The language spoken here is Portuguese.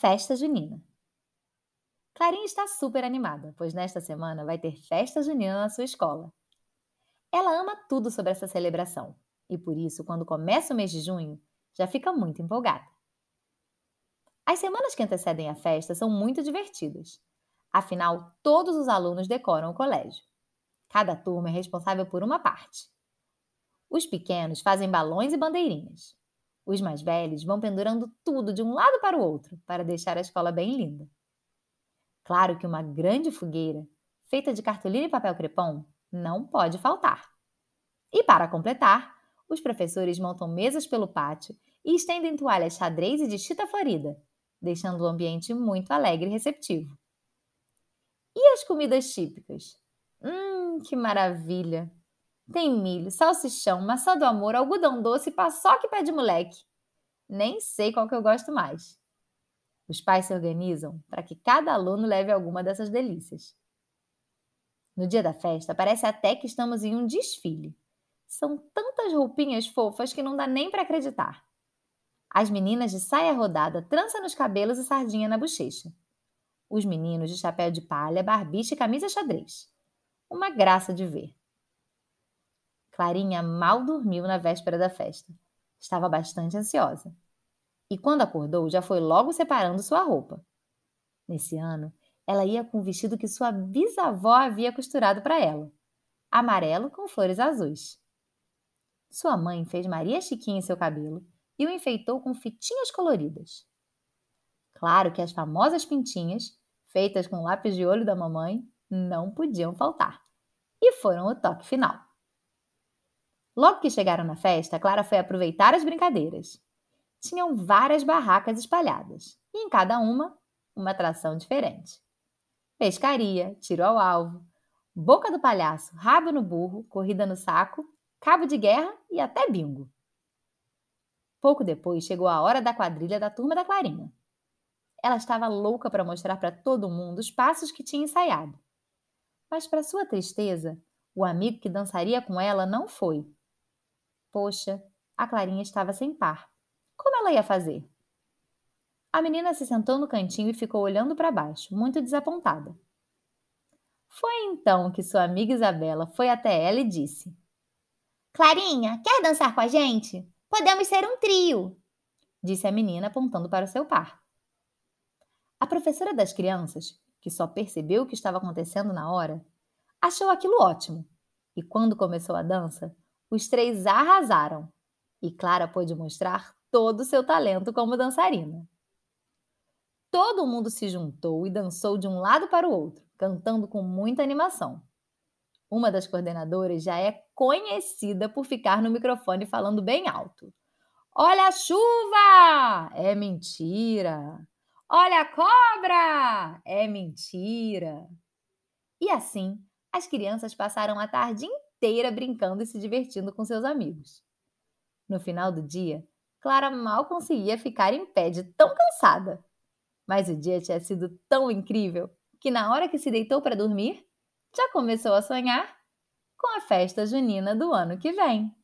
Festa junina. Clarinha está super animada, pois nesta semana vai ter festa junina na sua escola. Ela ama tudo sobre essa celebração e por isso, quando começa o mês de junho, já fica muito empolgada. As semanas que antecedem a festa são muito divertidas. Afinal, todos os alunos decoram o colégio. Cada turma é responsável por uma parte. Os pequenos fazem balões e bandeirinhas. Os mais velhos vão pendurando tudo de um lado para o outro para deixar a escola bem linda. Claro que uma grande fogueira, feita de cartolina e papel crepom, não pode faltar. E para completar, os professores montam mesas pelo pátio e estendem toalhas xadrez e de chita florida, deixando o ambiente muito alegre e receptivo. E as comidas típicas? Hum, que maravilha! Tem milho, salsichão, maçã do amor, algodão doce, paçoca e pé de moleque. Nem sei qual que eu gosto mais. Os pais se organizam para que cada aluno leve alguma dessas delícias. No dia da festa, parece até que estamos em um desfile. São tantas roupinhas fofas que não dá nem para acreditar. As meninas de saia rodada, trança nos cabelos e sardinha na bochecha. Os meninos de chapéu de palha, barbicha e camisa xadrez. Uma graça de ver. Clarinha mal dormiu na véspera da festa. Estava bastante ansiosa. E quando acordou, já foi logo separando sua roupa. Nesse ano, ela ia com o vestido que sua bisavó havia costurado para ela, amarelo com flores azuis. Sua mãe fez Maria Chiquinha em seu cabelo e o enfeitou com fitinhas coloridas. Claro que as famosas pintinhas, feitas com lápis de olho da mamãe, não podiam faltar. E foram o toque final. Logo que chegaram na festa, Clara foi aproveitar as brincadeiras. Tinham várias barracas espalhadas, e em cada uma, uma atração diferente. Pescaria, tiro ao alvo, boca do palhaço, rabo no burro, corrida no saco, cabo de guerra e até bingo. Pouco depois chegou a hora da quadrilha da turma da Clarinha. Ela estava louca para mostrar para todo mundo os passos que tinha ensaiado. Mas, para sua tristeza, o amigo que dançaria com ela não foi Poxa, a Clarinha estava sem par. Como ela ia fazer? A menina se sentou no cantinho e ficou olhando para baixo, muito desapontada. Foi então que sua amiga Isabela foi até ela e disse: Clarinha, quer dançar com a gente? Podemos ser um trio, disse a menina apontando para o seu par. A professora das crianças, que só percebeu o que estava acontecendo na hora, achou aquilo ótimo e, quando começou a dança, os três arrasaram e Clara pôde mostrar todo o seu talento como dançarina. Todo mundo se juntou e dançou de um lado para o outro, cantando com muita animação. Uma das coordenadoras já é conhecida por ficar no microfone falando bem alto. Olha a chuva! É mentira! Olha a cobra! É mentira! E assim, as crianças passaram a tarde inteira brincando e se divertindo com seus amigos. No final do dia, Clara mal conseguia ficar em pé de tão cansada. Mas o dia tinha sido tão incrível que, na hora que se deitou para dormir, já começou a sonhar com a festa junina do ano que vem.